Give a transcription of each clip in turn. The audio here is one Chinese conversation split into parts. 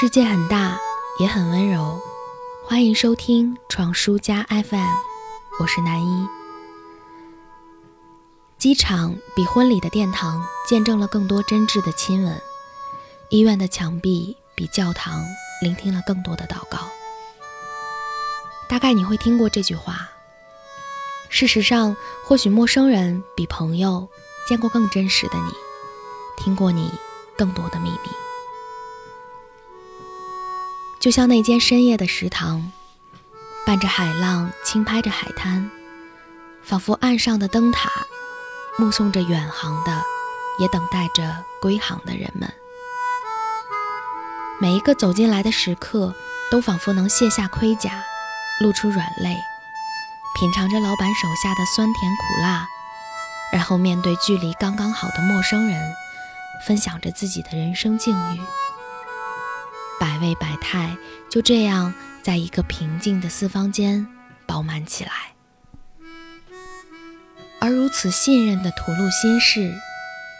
世界很大，也很温柔。欢迎收听创书家 FM，我是南一。机场比婚礼的殿堂见证了更多真挚的亲吻，医院的墙壁比教堂聆听了更多的祷告。大概你会听过这句话。事实上，或许陌生人比朋友见过更真实的你，听过你更多的秘密。就像那间深夜的食堂，伴着海浪轻拍着海滩，仿佛岸上的灯塔，目送着远航的，也等待着归航的人们。每一个走进来的食客，都仿佛能卸下盔甲，露出软肋，品尝着老板手下的酸甜苦辣，然后面对距离刚刚好的陌生人，分享着自己的人生境遇。百味百态就这样在一个平静的四方间饱满起来。而如此信任的吐露心事，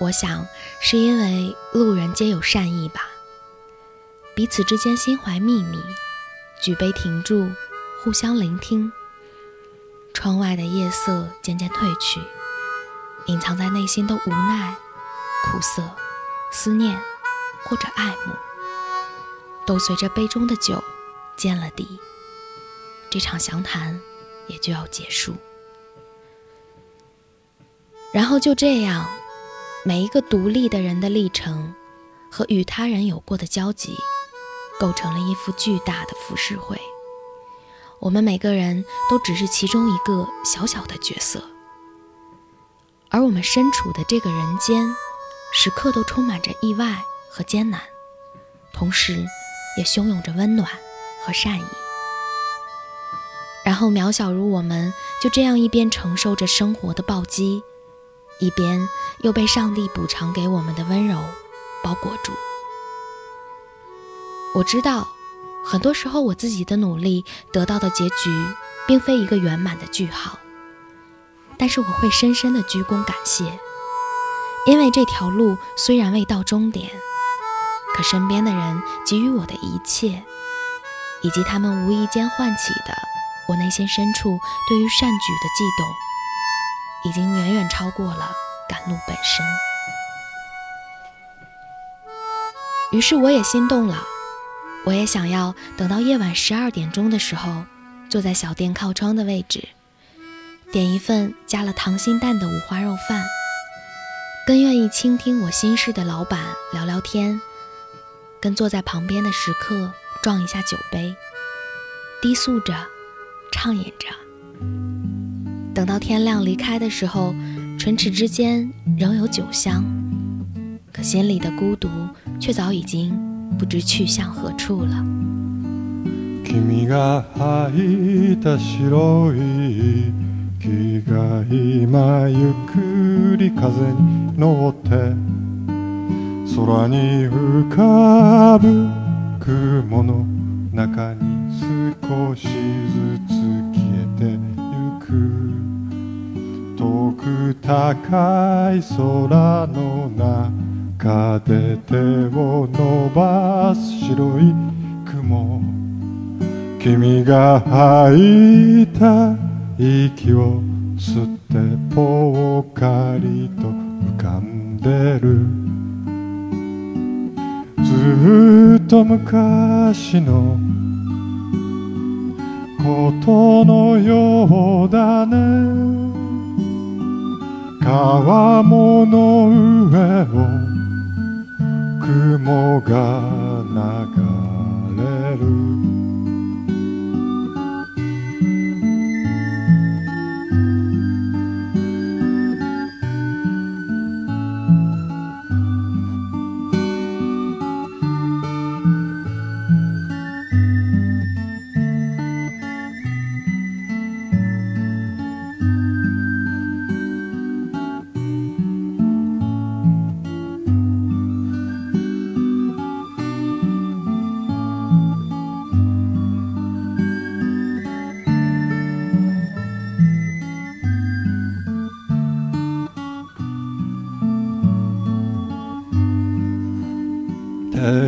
我想是因为路人皆有善意吧。彼此之间心怀秘密，举杯停住，互相聆听。窗外的夜色渐渐褪去，隐藏在内心的无奈、苦涩、思念，或者爱慕。都随着杯中的酒见了底，这场详谈也就要结束。然后就这样，每一个独立的人的历程和与他人有过的交集，构成了一幅巨大的浮世绘。我们每个人都只是其中一个小小的角色，而我们身处的这个人间，时刻都充满着意外和艰难，同时。也汹涌着温暖和善意，然后渺小如我们，就这样一边承受着生活的暴击，一边又被上帝补偿给我们的温柔包裹住。我知道，很多时候我自己的努力得到的结局，并非一个圆满的句号，但是我会深深的鞠躬感谢，因为这条路虽然未到终点。可身边的人给予我的一切，以及他们无意间唤起的我内心深处对于善举的悸动，已经远远超过了赶路本身。于是我也心动了，我也想要等到夜晚十二点钟的时候，坐在小店靠窗的位置，点一份加了糖心蛋的五花肉饭，跟愿意倾听我心事的老板聊聊天。跟坐在旁边的食客撞一下酒杯，低诉着，畅饮着。等到天亮离开的时候，唇齿之间仍有酒香，可心里的孤独却早已经不知去向何处了。空に浮かぶ雲の中に少しずつ消えてゆく遠く高い空の中で手を伸ばす白い雲君が吐いた息を吸ってぽっかりと浮かんでるずっと昔のことのようだね川もの上を雲が流れ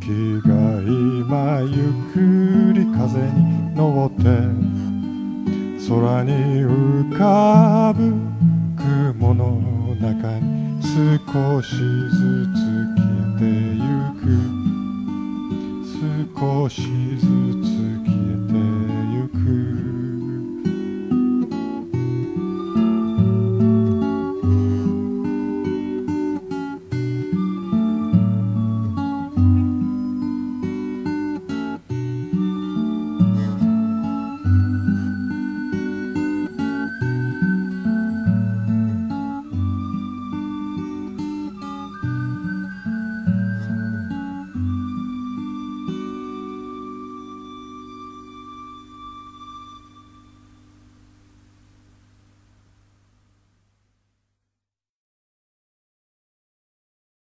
気が今ゆっくり風に登って空に浮かぶ雲の中に少しずつ来てゆく少しずつ